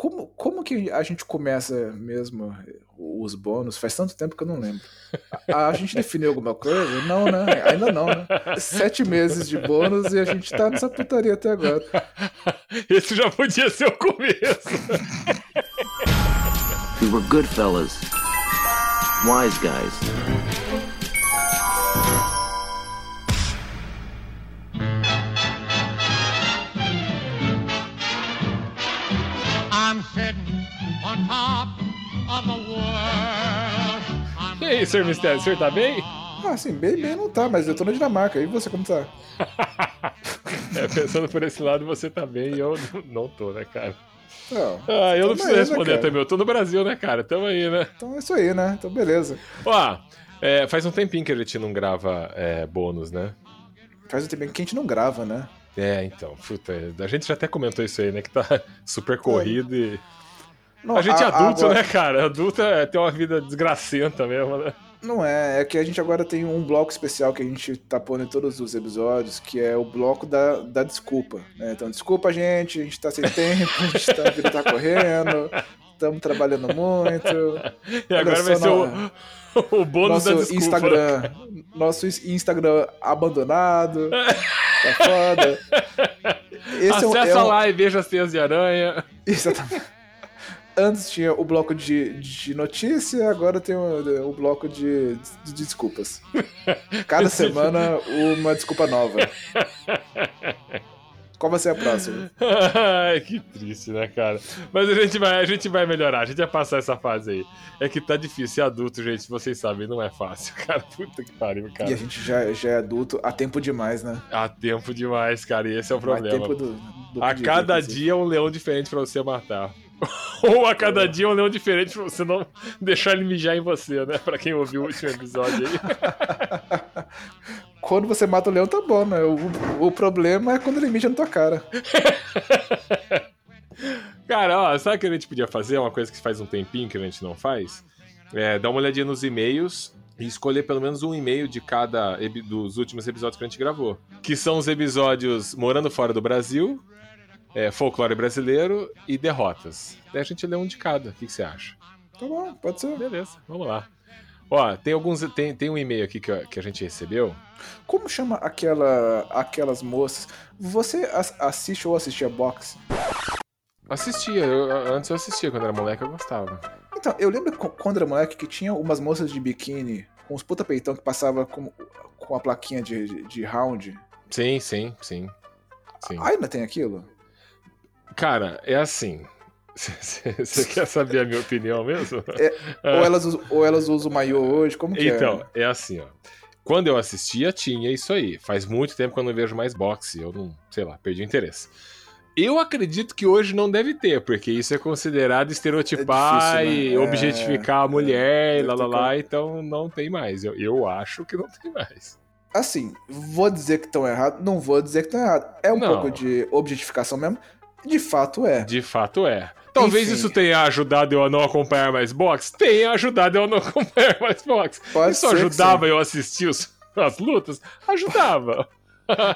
como, como que a gente começa mesmo os bônus? Faz tanto tempo que eu não lembro. A, a gente definiu alguma coisa? Não, né? Ainda não, né? Sete meses de bônus e a gente tá nessa putaria até agora. Esse já podia ser o começo. We were good fellas. Wise guys. Aí, Sr. Mistério, o senhor tá bem? Ah, sim, bem, bem não tá, mas eu tô na Dinamarca. E você, como tá? é, pensando por esse lado, você tá bem e eu não tô, né, cara? Não, ah, eu não preciso aí, né, responder né, também. Eu tô no Brasil, né, cara? Tamo aí, né? Então é isso aí, né? Então beleza. Ó, é, faz um tempinho que a gente não grava é, bônus, né? Faz um tempinho que a gente não grava, né? É, então, puta, a gente já até comentou isso aí, né? Que tá super corrido e. Não, a gente é adulto, agora... né, cara? Adulto é, tem uma vida desgracenta mesmo, né? Não é, é que a gente agora tem um bloco especial que a gente tá pondo em todos os episódios, que é o bloco da, da desculpa. Né? Então, desculpa, gente, a gente tá sem tempo, a gente tá, a vida tá correndo, estamos trabalhando muito. E agora vai ser o, o bônus nosso da desculpa. Instagram, nosso Instagram abandonado. Tá foda. Esse Acessa é um, é um... lá e veja as teias de aranha. Exatamente. Antes tinha o bloco de, de notícia, agora tem o, o bloco de, de, desculpas. Cada semana uma desculpa nova. Qual vai ser a próxima? Ai, que triste, né, cara? Mas a gente, vai, a gente vai melhorar, a gente vai passar essa fase aí. É que tá difícil. Ser adulto, gente, vocês sabem, não é fácil, cara. Puta que pariu, cara. E a gente já, já é adulto há tempo demais, né? Há tempo demais, cara. E esse é o problema. Do, do a cada dia, é um leão diferente pra você matar. Ou a cada dia um leão diferente pra você não deixar ele mijar em você, né? Pra quem ouviu o último episódio aí. quando você mata o leão, tá bom, né? O, o problema é quando ele mija na tua cara. cara, ó, sabe o que a gente podia fazer? Uma coisa que faz um tempinho que a gente não faz? É dar uma olhadinha nos e-mails e escolher pelo menos um e-mail de cada dos últimos episódios que a gente gravou. Que são os episódios Morando Fora do Brasil, é, Folclore Brasileiro e Derrotas. Daí a gente lê um de cada. O que, que você acha? Tá bom, pode ser. Beleza, vamos lá. Ó, tem alguns. Tem, tem um e-mail aqui que, que a gente recebeu. Como chama aquela, aquelas moças? Você assiste ou assistia boxe? Assistia, eu, antes eu assistia, quando era moleque eu gostava. Então, eu lembro quando era moleque que tinha umas moças de biquíni com os puta peitão que passava com, com a plaquinha de, de, de round. Sim, sim, sim. sim. Ainda tem aquilo? Cara, é assim. Você quer saber a minha opinião mesmo? É, ou, elas, ou elas usam maiô hoje? Como que então, é? Então, é assim, ó. Quando eu assistia, tinha isso aí. Faz muito tempo que eu não vejo mais boxe. Eu não, sei lá, perdi o interesse. Eu acredito que hoje não deve ter, porque isso é considerado estereotipar é difícil, né? e é... objetificar a mulher é, e lá lá lá, então não tem mais. Eu, eu acho que não tem mais. Assim, vou dizer que estão errados, não vou dizer que estão errados. É um não. pouco de objetificação mesmo. De fato é. De fato é. Talvez Enfim. isso tenha ajudado eu a não acompanhar mais boxe. Tenha ajudado eu a não acompanhar mais boxe. Pode isso ajudava eu a assistir os, as lutas? Ajudava.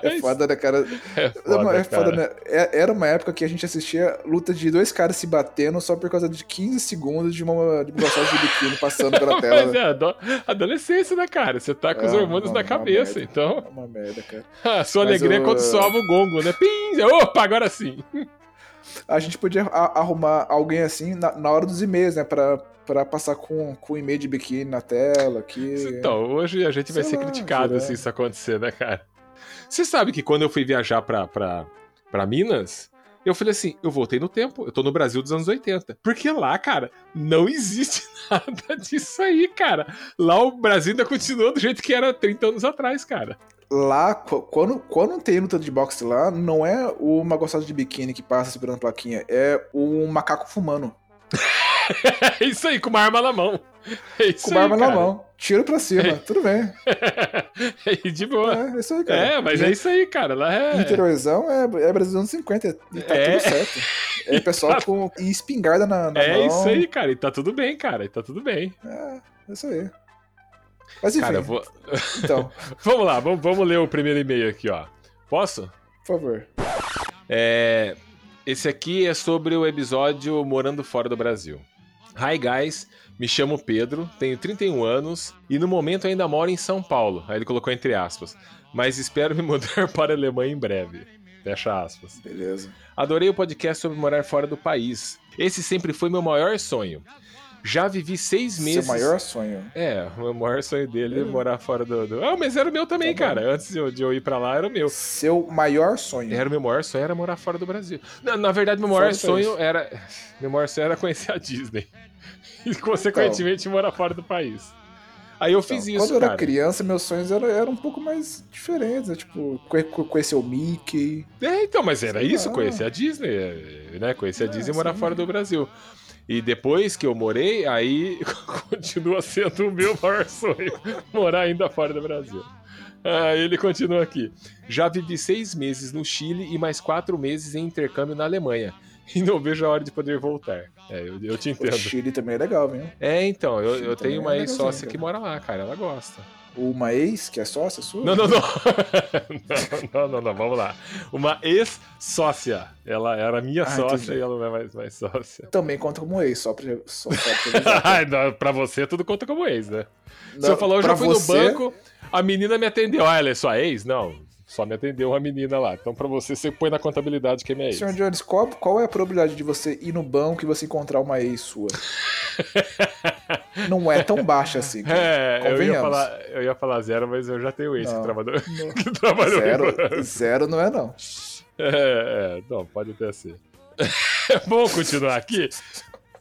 É foda, né, cara? É foda, é foda cara. né? É, era uma época que a gente assistia luta de dois caras se batendo só por causa de 15 segundos de uma, de de biquíni passando pela tela. Mas é, adolescência, né, cara? Você tá com é, os hormônios na cabeça, merda, então. É uma merda, cara. A sua Mas alegria é quando soava o gongo, né? Pim! Opa, agora sim! a gente podia arrumar alguém assim na, na hora dos e-mails, né? Pra, pra passar com, com e-mail de biquíni na tela. Que... Então, hoje a gente vai ser lá, criticado se isso acontecer, né, cara? Você sabe que quando eu fui viajar pra, pra, pra Minas, eu falei assim, eu voltei no tempo, eu tô no Brasil dos anos 80. Porque lá, cara, não existe nada disso aí, cara. Lá o Brasil ainda continua do jeito que era 30 anos atrás, cara lá, quando, quando tem luta de boxe lá, não é uma gostada de biquíni que passa segurando plaquinha, é um macaco fumando. é isso aí, com uma arma na mão. É com uma aí, arma na mão. Tiro pra cima, é. tudo bem. É de boa. É, é isso aí, cara. É, mas é isso aí, cara. Lá é. Interiorzão é, é Brasil anos 50 e tá é. tudo certo. É pessoal tá... com espingarda na, na é mão. É isso aí, cara. E tá tudo bem, cara. E tá tudo bem. É, é isso aí. Mas enfim. Cara, vou... Então. vamos lá, vamos, vamos ler o primeiro e-mail aqui, ó. Posso? Por favor. É... Esse aqui é sobre o episódio Morando Fora do Brasil. Hi guys, me chamo Pedro, tenho 31 anos e no momento ainda moro em São Paulo. Aí ele colocou entre aspas. Mas espero me mudar para a Alemanha em breve. Fecha aspas. Beleza. Adorei o podcast sobre morar fora do país. Esse sempre foi meu maior sonho. Já vivi seis meses. Seu maior sonho. É, o meu maior sonho dele é morar fora do. do... Ah, mas era o meu também, Tá cara. Antes de eu, de eu ir pra lá, era o meu. Seu maior sonho. Era o meu maior sonho era morar fora do Brasil. Na, na verdade, meu maior do sonho era. Meu maior sonho era conhecer a Disney. E, consequentemente, morar fora do país. Aí eu fiz Então, isso, Quando eu era cara. criança, meus sonhos eram, eram um pouco mais diferentes. Né? Tipo, conhe- conhecer o Mickey. É, então, mas era Sei isso, lá. conhecer a Disney, né? Conhecer a É, Disney e morar fora do Brasil. E depois que eu morei, aí continua sendo o meu maior sonho, morar ainda fora do Brasil. Aí ele continua aqui. Já vivi seis meses no Chile e mais quatro meses em intercâmbio na Alemanha. E não vejo a hora de poder voltar. É, eu, eu te O entendo. Chile também é legal, viu? É, então, eu, eu tenho é uma legalzinho, ex-sócia que mora lá, cara. Ela gosta. Uma ex, que é sócia sua? Não, não, não. não, não, não, não, vamos lá. Uma ex-sócia. Ela era minha Ah, sócia entendi. e ela não é mais, mais sócia. Também conta como ex, só pra, só, pra não, pra você tudo conta como ex, né? Se eu Não, falar, eu fui você- no banco, a menina me atendeu. Ah, ela é sua ex? Não, só me atendeu uma menina lá. Então pra você, você põe na contabilidade que é minha ex. Senhor Jones, qual, qual é a probabilidade de você ir no banco e você encontrar uma ex sua? Não é tão baixa assim. É, eu ia, falar, eu ia falar zero, mas eu já tenho que Não. trabalhou, Não. que trabalhou em banco. Zero, zero não é não. É, é, não, pode até ser. Vamos continuar aqui.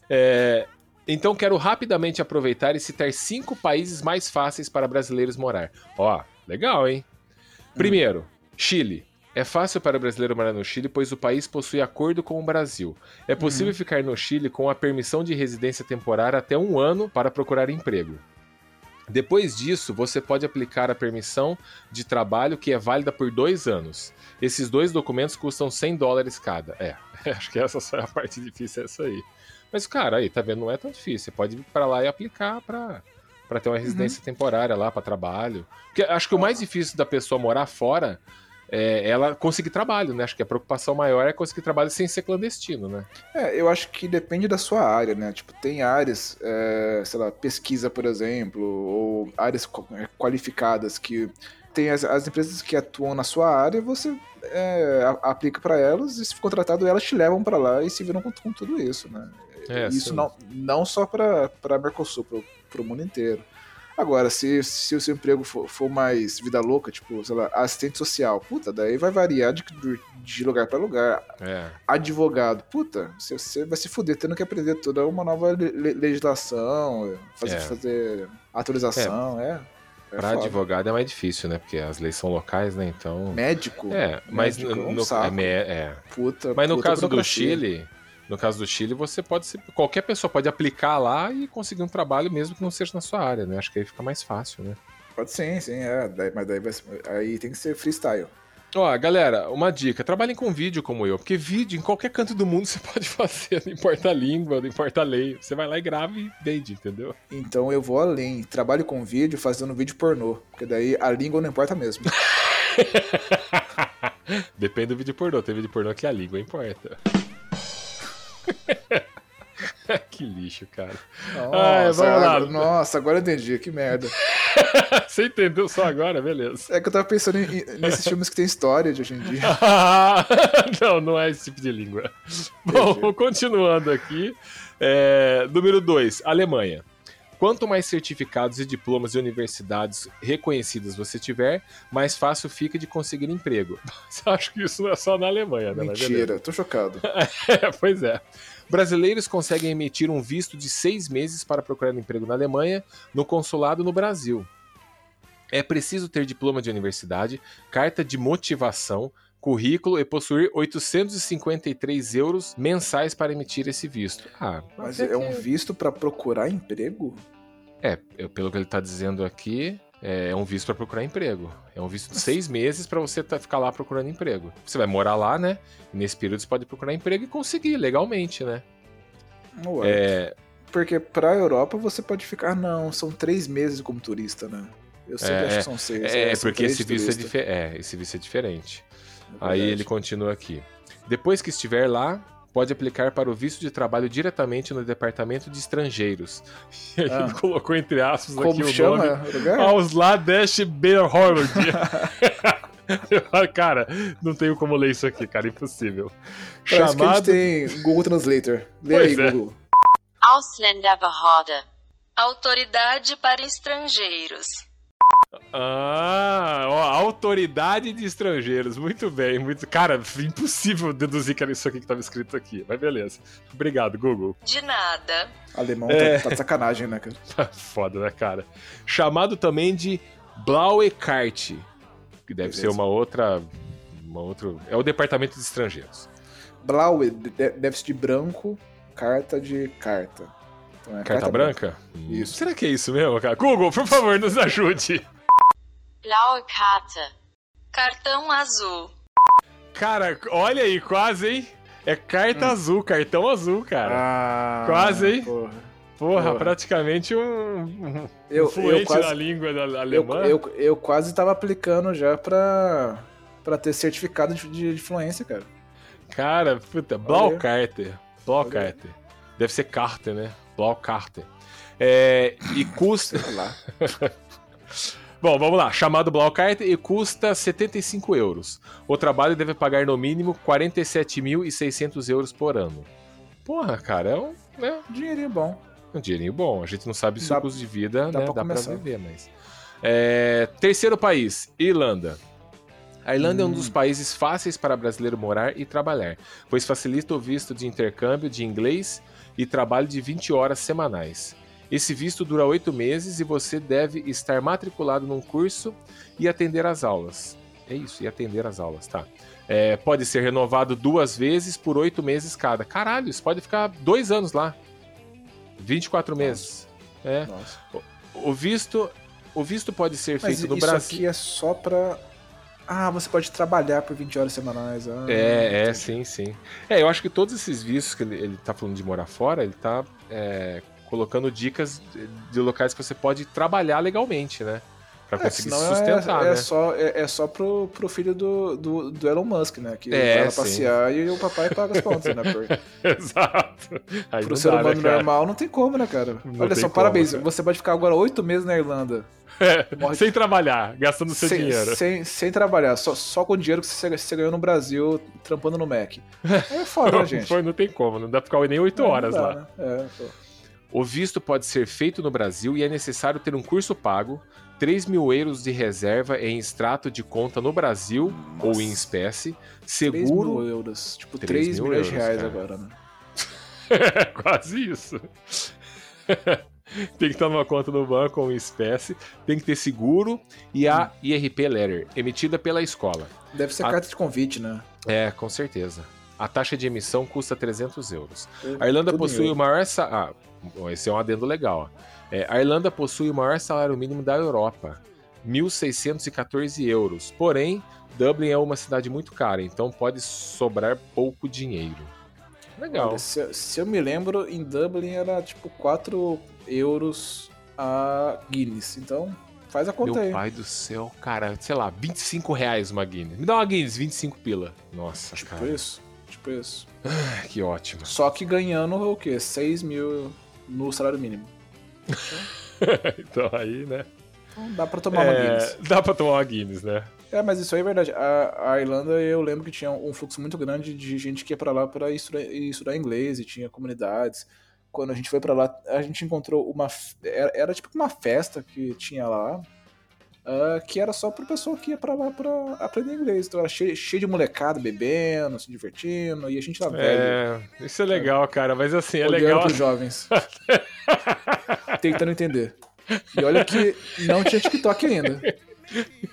É, então quero rapidamente aproveitar e citar cinco países mais fáceis para brasileiros morar. Ó, legal, hein? Primeiro, Chile. É fácil para brasileiro morar no Chile, pois o país possui acordo com o Brasil. É possível ficar no Chile com a permissão de residência temporária até um ano para procurar emprego. Depois disso, você pode aplicar a permissão de trabalho que é válida por dois anos. Esses dois documentos custam 100 dólares cada. É, acho que essa só é a parte difícil, é essa aí. Mas, cara, aí, tá vendo? Não é tão difícil. Você pode ir pra lá e aplicar pra, pra ter uma residência temporária lá, pra trabalho. Porque acho que o mais difícil da pessoa morar fora é ela conseguir trabalho, né? Acho que a preocupação maior é conseguir trabalho sem ser clandestino, né? É, eu acho que depende da sua área, né? Tipo, tem áreas, é, sei lá, pesquisa, por exemplo, ou áreas é, qualificadas que tem as, as empresas que atuam na sua área, você é, aplica para elas e se for contratado, elas te levam para lá e se viram com, com tudo isso, né? É, isso sim. não, não só para Mercosul, para o mundo inteiro. Agora, se, se o seu emprego for, for mais vida louca, tipo, sei lá, assistente social, puta, daí vai variar de, de lugar para lugar É. advogado, puta, você, você vai se fuder tendo que aprender toda uma nova le- le- legislação, fazer, É. fazer atualização, é. é Pra foda. advogado é mais difícil, né? Porque as leis são locais, né? Então. Médico, É, mas médico no, é no- é, é. puta, Mas no puta caso do. Chile, no caso do Chile, você pode ser, qualquer pessoa pode aplicar lá e conseguir um trabalho mesmo que não seja na sua área, né? Acho que aí fica mais fácil, né? Pode sim, sim, é, daí- mas daí vai, aí tem que ser freestyle. Ó, galera, uma dica, trabalhem com vídeo como eu, porque vídeo em qualquer canto do mundo você pode fazer, não importa a língua, não importa a lei. Você vai lá e grava e vende, entendeu? Então eu vou além, trabalho com vídeo fazendo vídeo pornô, porque daí a língua não importa mesmo. Depende do vídeo pornô, tem vídeo pornô que a língua importa. que lixo, cara. Ai, vamos lá. agora- nossa, agora eu entendi, que merda. Você entendeu só agora, beleza. É que eu tava pensando em- nesses filmes que tem história de hoje em dia. não, não é esse tipo de língua. Bom, continuando aqui. É, número 2, Alemanha. Quanto mais certificados e diplomas de universidades reconhecidas você tiver, mais fácil fica de conseguir emprego. Você acha que isso não é só na Alemanha, né? Mentira, tô chocado. É, pois é. Brasileiros conseguem emitir um visto de seis meses para procurar emprego na Alemanha, no consulado no Brasil. É preciso ter diploma de universidade, carta de motivação, currículo e possuir 853 euros mensais para emitir esse visto. Ah, Mas até é um visto pra procurar emprego? É, pelo que ele está dizendo aqui, é um visto para procurar emprego. É um visto de seis meses para você tá- ficar lá procurando emprego. Você vai morar lá, né? E nesse período você pode procurar emprego e conseguir legalmente, né? Ué, É, Porque pra Europa você pode ficar. Não, são três meses como turista, né? Eu sempre É, acho que são seis. É, são porque três esse visto é, é, esse visto é diferente. É Aí ele continua aqui. Depois que estiver lá, pode aplicar para o visto de trabalho diretamente no Departamento de Estrangeiros. E aí Ah. ele colocou entre aspas Como aqui o chama nome. o lugar? Ausladesh Beerhorlund. cara, não tenho como ler isso aqui, cara, impossível. Parece que a Chamado... gente tem Google Translator. Lê Pois aí, é. Google. Ausländerbehörde. Autoridade para estrangeiros. Ah, ó, autoridade de estrangeiros. Muito bem, muito. Cara, impossível deduzir que era isso aqui que estava escrito aqui. Mas beleza. Obrigado, Google. De nada. Alemão É. tá, tá de sacanagem, né, cara? Foda, né, cara? Chamado também de Blaue Karte, que deve Beleza. ser uma outra. Uma outra. É o Departamento de Estrangeiros. Blaue de- deve ser de branco, carta de carta. Então é Carta, branca? Hum, Isso. Será que é isso mesmo, cara? Google, por favor, nos ajude. Blaue Karte. Cartão azul. Cara, olha aí, quase, hein? É carta azul, cartão azul, cara. Hum. Ah, Quase, hein? porra. Porra, porra. praticamente um, um Eu, fluente eu, quase, na língua da eu, alemã. eu, eu quase tava aplicando já pra, pra ter certificado de, de, de fluência, cara. Cara, puta, Blaukarte. Blaukarte. Deve ser Carter, né? Blaukarte. É, e custa. Bom, vamos lá. Chamado Blaukarte e custa 75 euros. O trabalho deve pagar no mínimo 47.600 euros por ano. Porra, cara, é um, né, Dinheirinho bom. um dinheirinho bom. A gente não sabe se Dá- o custo de vida dá né, pra dá pra viver, mas. É, terceiro país, Irlanda. A Irlanda é um Hum. dos países fáceis para brasileiro morar e trabalhar, pois facilita o visto de intercâmbio de inglês e trabalho de 20 horas semanais. Esse visto dura oito meses e você deve estar matriculado num curso e atender às aulas. É isso, e atender às aulas, tá? É, pode ser renovado duas vezes por oito meses cada. Caralho, isso pode ficar dois anos lá. 24 meses. É. Nossa. O visto, o visto pode ser Mas feito no isso Brasil. aqui é só pra. Ah, você pode trabalhar por 20 horas semanais. Ah, É, é, sim, sim. É, eu acho que todos esses vistos que ele, ele tá falando de morar fora, ele tá é, colocando dicas de, locais que você pode trabalhar legalmente, né? Pra É, conseguir senão se sustentar, é, é né? só, é, é só pro, pro filho do, do, do Elon Musk, né? Que É, vai lá sim. passear e o papai paga as contas, né? Por, Exato. Aí pro não ser dá, né, humano cara? normal não tem como, né, cara? Não Olha só, como, parabéns. cara. Você pode ficar agora oito meses na Irlanda. Morre- Sem trabalhar, gastando seu sem, dinheiro. Sem, sem trabalhar, só, só com o dinheiro que você, você ganhou no Brasil trampando no Mac. É foda, né, gente? Foi, não tem como, não dá pra ficar nem oito Não, não horas dá, lá. né? É, pô. O visto pode ser feito no Brasil e é necessário ter um curso pago, 3 mil euros de reserva em extrato de conta no Brasil ou Nossa. em espécie, 3 seguro. mil euros. Tipo, 3 3, mil milhões de reais cara. agora, né? Quase isso. tem que estar numa conta no banco ou em espécie, tem que ter seguro e a IRP Letter, emitida pela escola. Deve ser A- carta de convite, né? É, com certeza. A taxa de emissão custa 300 euros. Eu- A Irlanda possui o maior sa... ah, esse é um adendo legal. É, a Irlanda possui o maior salário mínimo da Europa, 1.614 euros. Porém, Dublin é uma cidade muito cara, então pode sobrar pouco dinheiro. Legal. Olha, se, eu- se eu me lembro, em Dublin era tipo 4 euros a Guinness. Então, faz a conta Meu aí. pai do céu, cara, sei lá, 25 reais uma Guinness. Me dá uma Guinness, 25 pila. Nossa, Tipo cara, isso. Tipo isso. que ótimo. Só que ganhando o quê? 6 mil no salário mínimo. então aí, né? Então dá pra tomar uma É, Guinness. dá pra tomar uma Guinness, né? É, mas isso aí é verdade. A, a Irlanda, eu lembro que tinha um fluxo muito grande de gente que ia pra lá pra estudar, estudar inglês e tinha comunidades. Quando a gente foi pra lá, a gente encontrou uma. Era, era tipo uma festa que tinha lá, ah, que era só pro pessoal que ia pra lá pra aprender inglês. Então era cheio, cheio de molecada bebendo, se divertindo, e a gente lá velho. É, isso é legal, cara, mas assim, é legal. pros jovens. Tentando entender. E olha que não tinha TikTok ainda.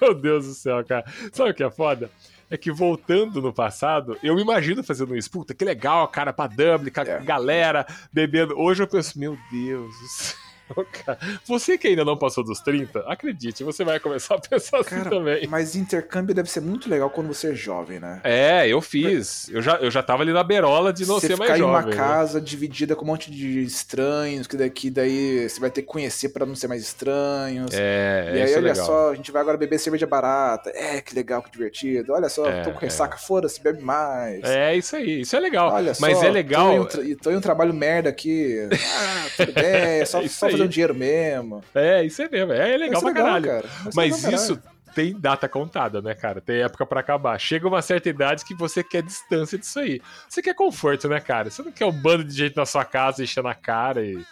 Meu Deus do céu, cara. Sabe o que é foda? É que voltando no passado, eu me imagino fazendo isso. Puta, que legal, cara, pra Dublin, com a É. galera bebendo. Hoje eu penso, meu Deus. Você que ainda não passou dos 30, acredite, você vai começar a pensar assim Cara, também. mas intercâmbio deve ser muito legal quando você é jovem, né? É, eu fiz. Eu já, eu já tava ali na beirola de não você ser ficar mais em uma jovem. né? casa dividida com um monte de estranhos, que daqui daí você vai ter que conhecer pra não ser mais estranhos. É, e aí, é olha legal. só, a gente vai agora beber cerveja barata. É, que legal, que divertido. Olha só, É, tô com é. ressaca, foda-se, bebe mais. É isso aí, isso é legal. Olha Mas só, é Tô em, legal. um tra- tô em um trabalho merda aqui. Ah, tudo bem, é só, Isso só aí. Fazer um dinheiro mesmo. É, isso é mesmo. É legal Vai pra ser caralho. cara. Ser Mas legal isso tem data contada, né, cara? Tem época pra acabar. Chega uma certa idade que você quer distância disso aí. Você quer conforto, né, cara? Você não quer um bando de gente na sua casa enchendo a cara e.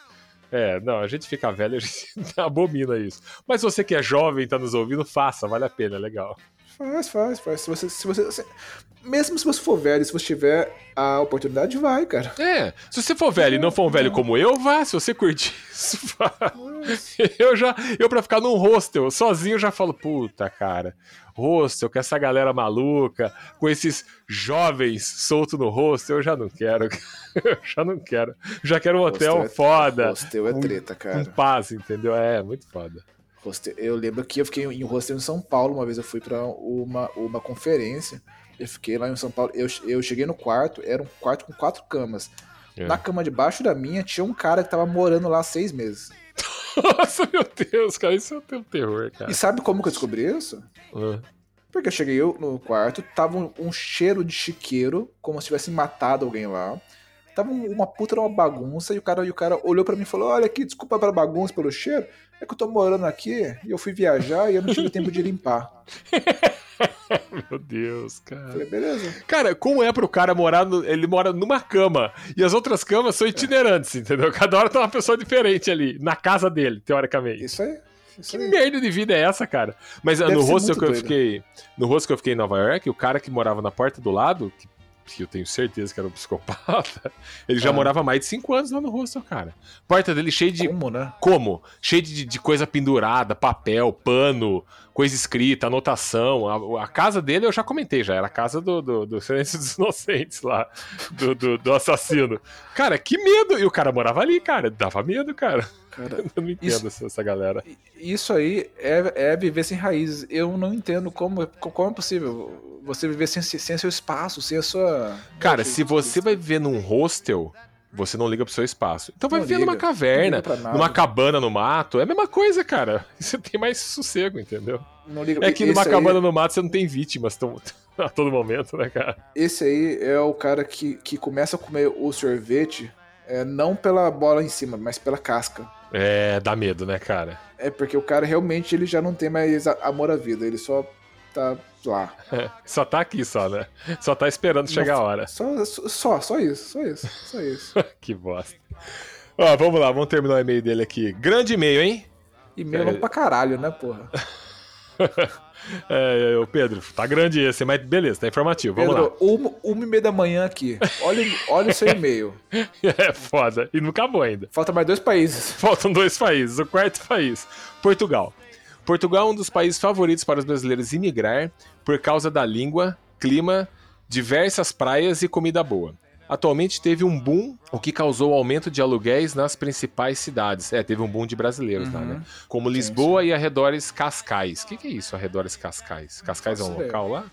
É, não, a gente fica velho, a gente abomina isso. Mas você que é jovem e tá nos ouvindo, faça, vale a pena, é legal. Faz, faz, faz. Se você, se você, se- mesmo se você for velho, se você tiver a oportunidade, vai, cara. É, se você for velho e não for um velho como eu, vá. Se você curtir isso, vá. Eu já, eu pra ficar num hostel sozinho, eu já falo, puta, cara, hostel com essa galera maluca, com esses jovens soltos no hostel, eu já não quero. Eu já não quero. Já quero um hotel Hostel é- foda, Hostel é treta, com cara. paz, entendeu? É, muito foda. Eu lembro que eu fiquei em um hostel em São Paulo, uma vez eu fui pra uma, uma conferência. Eu fiquei lá em São Paulo. Eu, eu cheguei no quarto, era um quarto com quatro camas. É. Na cama debaixo da minha tinha um cara que tava morando lá há seis meses. Nossa, meu Deus, cara, isso é um terror, cara. E sabe como que eu descobri isso? Porque eu cheguei eu no quarto, tava um, um cheiro de chiqueiro, como se tivessem matado alguém lá. Tava um- uma puta uma bagunça, e o cara, e o cara olhou pra mim e falou: Olha aqui, desculpa pela bagunça, pelo cheiro. É que eu tô morando aqui e eu fui viajar e eu não tive tempo de limpar. Meu Deus, Eu cara. falei, beleza. Cara, como é pro cara morar no, Ele mora numa cama. E as outras camas são itinerantes, entendeu? Cada hora tá uma pessoa diferente ali, na casa dele, teoricamente. Isso aí. Isso Que aí. merda de vida é essa, cara? Mas ah, Deve no muito que eu doido. fiquei. No hostel que eu fiquei em Nova York, o cara que morava na porta do lado, que, que eu tenho certeza que era um psicopata, ele já Ah. morava mais de 5 anos lá no hostel, cara. Porta dele cheia de Como, né? como? Cheio de, de coisa pendurada, papel, pano, coisa escrita, anotação. A, a casa dele eu já comentei, já era a casa do, do, do Silêncio dos Inocentes lá, do, do, do assassino. Cara, que medo! E o cara morava ali, cara, dava medo, cara. Cara, Eu não entendo Isso- essa, galera. isso aí é, é viver sem raízes. Eu não entendo como, como é possível você viver sem, sem seu espaço, sem a sua. Cara, se você vai viver num hostel, você não liga pro seu espaço. Então vai Não viver liga, numa caverna, numa cabana no mato, é a mesma coisa, cara. Você tem mais sossego, entendeu? Não liga- É que numa aí- cabana no mato você não tem vítimas tão- a todo momento, né, cara? Esse aí é o cara que, que começa a comer o sorvete é, não pela bola em cima, mas pela casca. É, dá medo, né, cara? É porque o cara realmente ele já não tem mais amor à vida, ele só tá lá. Só tá aqui só, né? Só tá esperando chegar a hora. Só, só, só isso, só isso, só isso. que bosta. Ó, vamos lá, vamos terminar o e-mail dele aqui. Grande e-mail, hein? E meio longo pra caralho, né, porra? É, o Pedro, tá grande esse, mas beleza, tá informativo. Vamos Pedro, uma, uma e meia da manhã aqui. Olha, olha o seu e-mail. lá. É foda. E não acabou ainda. Falta mais dois países. Faltam dois países. O quarto país, Portugal. Portugal é um dos países favoritos para os brasileiros imigrar por causa da língua, clima, diversas praias e comida boa. Atualmente teve um boom, o que causou aumento de aluguéis nas principais cidades. É, teve um boom de brasileiros lá, Uhum. né? Como Lisboa e arredores Cascais. O que, que é isso, arredores Cascais? Cascais é um ideia. local lá?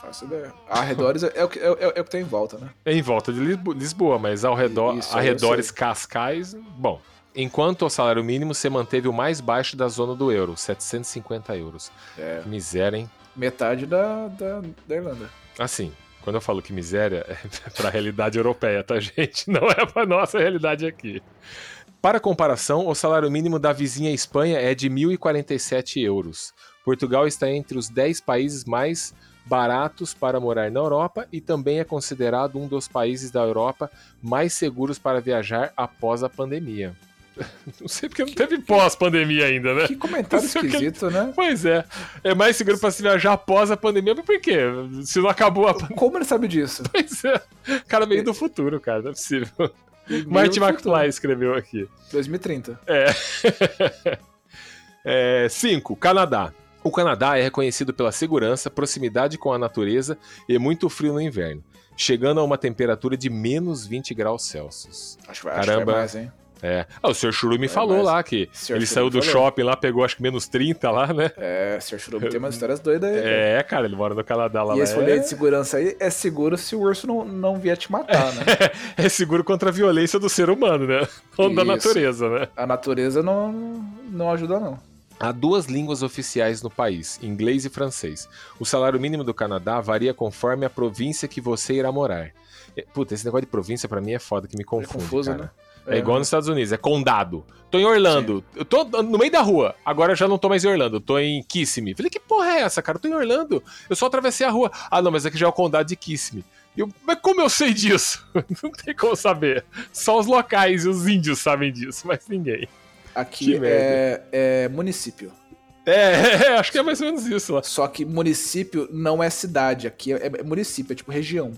Faço ideia. Arredores é, é, o que, é, é- é o que tem em volta, né? É em volta de Lisbo- Lisboa, mas ao redor, Isso, arredores. Cascais, bom. Enquanto o salário mínimo se manteve o mais baixo da zona do euro, 750 euros. É. Miséria, hein? Metade da, da, da Irlanda. Assim, quando eu falo que miséria, é pra realidade europeia, tá, gente? Não é pra nossa realidade aqui. Para comparação, o salário mínimo da vizinha Espanha é de 1.047 euros. Portugal está entre os 10 países mais baratos para morar na Europa e também é considerado um dos países da Europa mais seguros para viajar após a pandemia. Não sei porque não teve pós-pandemia ainda, né? Que comentário Isso é o que- esquisito, né? Pois é. É mais seguro para se viajar após a pandemia, mas por quê? Se não acabou a pandemia. Como ele sabe disso? Pois é. Cara meio do futuro, cara, não é possível. Do McFly escreveu aqui. 2030. É, 5. Canadá. O Canadá é reconhecido pela segurança, proximidade com a natureza e muito frio no inverno, chegando a uma temperatura de menos 20 graus Celsius. Acho que vai, acho que Caramba. vai mais, hein? É. Ah, o Sr. Churume falou mas- lá que ele saiu do falou. shopping lá, pegou acho que menos 30 lá, né? É, Sr. Churume tem umas histórias doidas aí. É, cara, ele mora no Canadá lá. E esse rolê é... de segurança aí é seguro se o urso não, não vier te matar, né? é seguro contra a violência do ser humano, né? Ou da Isso. natureza, né? A natureza não, não ajuda, não. Há duas línguas oficiais no país, inglês e francês. O salário mínimo do Canadá varia conforme a província que você irá morar. É, Puta, esse negócio de província pra mim é foda, que me É confunde, confuso, cara. né? É igual nos Estados Unidos, é condado. Tô em Orlando. Eu tô no meio da rua. Agora eu já não tô mais em Orlando, tô em Kissimmee. Falei, que porra é essa, cara? Eu tô em Orlando. Eu só atravessei a rua. Ah, não, mas aqui já é o condado de Kissimmee. Eu, mas como eu sei disso? não tem como saber. Só os locais e os índios sabem disso, mas ninguém. Aqui é, é município. É, é, acho que é mais ou menos isso lá. Só que município não é cidade. Aqui é, é município, é tipo região.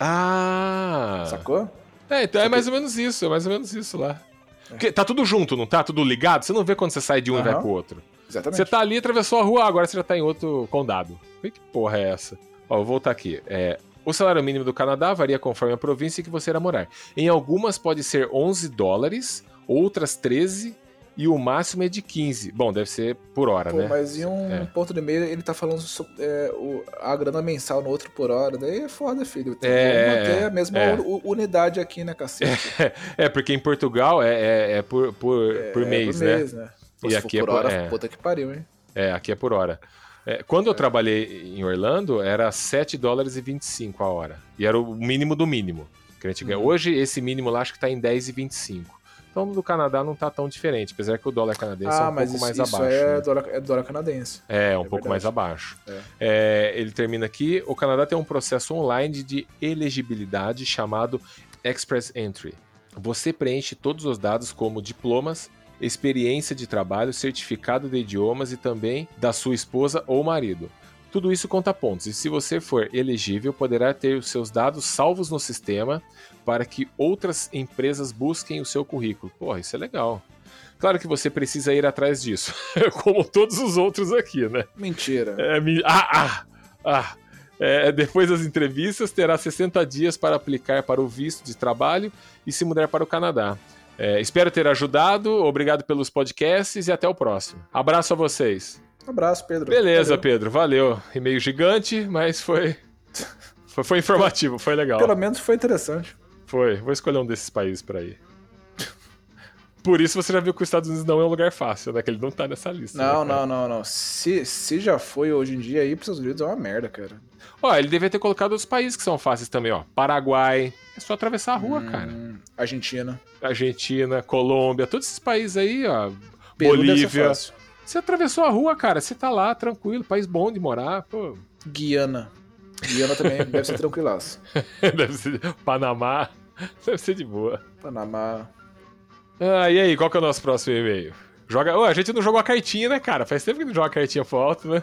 Ah. Sacou? É, então é Só mais ou menos isso, é mais ou menos isso lá. Porque tá tudo junto, não tá? Tudo ligado? Você não vê quando você sai de um e vai pro outro. Exatamente. Você tá ali, atravessou a rua, agora você já tá em outro condado. Que porra é essa? Ó, vou voltar aqui. É, o salário mínimo do Canadá varia conforme a província que você irá morar. Em algumas pode ser 11 dólares, outras 13 e o máximo é de 15. Bom, deve ser por hora, Pô, né? mas em um É. ponto de meio ele tá falando sobre é, o- a grana mensal no outro por hora. Daí é foda, filho. Tem É, que manter a mesma é. unidade aqui, né, cacete? É, porque em Portugal é, é- é por, por, por É, mês, por né? mês, né? Pô, E aqui for é por por- hora, é. puta que pariu, hein? É, aqui é por hora. É, quando eu trabalhei em Orlando, era 7 dólares e 25 a hora. E era o mínimo do mínimo. Que a gente ganha. Uhum. Hoje, esse mínimo lá acho que tá em 10 e 25. Então, no Canadá não tá tão diferente, apesar que o dólar canadense é Ah, um mas pouco isso, mais isso abaixo. é, né? dólar, é dólar canadense. É, um é pouco verdade. mais abaixo. É. É, ele termina aqui. O Canadá tem um processo online de elegibilidade chamado Express Entry. Você preenche todos os dados como diplomas, experiência de trabalho, certificado de idiomas e também da sua esposa ou marido. Tudo isso conta pontos, e se você for elegível, poderá ter os seus dados salvos no sistema para que outras empresas busquem o seu currículo. Porra, isso é legal. Claro que você precisa ir atrás disso, como todos os outros aqui, né? Mentira. É, me- ah, ah, ah. É, depois das entrevistas, terá 60 dias para aplicar para o visto de trabalho e se mudar para o Canadá. É, espero ter ajudado, obrigado pelos podcasts e até o próximo. Abraço a vocês. Abraço, Pedro. Beleza, Valeu. Pedro, valeu. E-mail gigante, mas foi, foi informativo, foi legal. Pelo menos foi interessante. Foi, vou escolher um desses países para ir. Por isso você já viu que os Estados Unidos não é um lugar fácil, né? Que ele não tá nessa lista. Não, né, cara? não, não, não. Se, se já foi hoje em dia, ir pros Estados Unidos é uma merda, cara. Ó, ele devia ter colocado outros países que são fáceis também, ó. Paraguai. É só atravessar a rua, cara. Hum, Argentina. Argentina, Colômbia, todos esses países aí, ó. Peru Bolívia. Você atravessou a rua, cara. Você tá lá, tranquilo, país bom de morar. Pô, Guiana. Guiana também deve ser tranquilaço. deve ser. Panamá. Deve ser de boa. Panamá. Ah, e aí, qual que é o nosso próximo e-mail? Joga... Ô, a gente não jogou a cartinha, né, cara? Faz tempo que não joga a cartinha pro alto, né?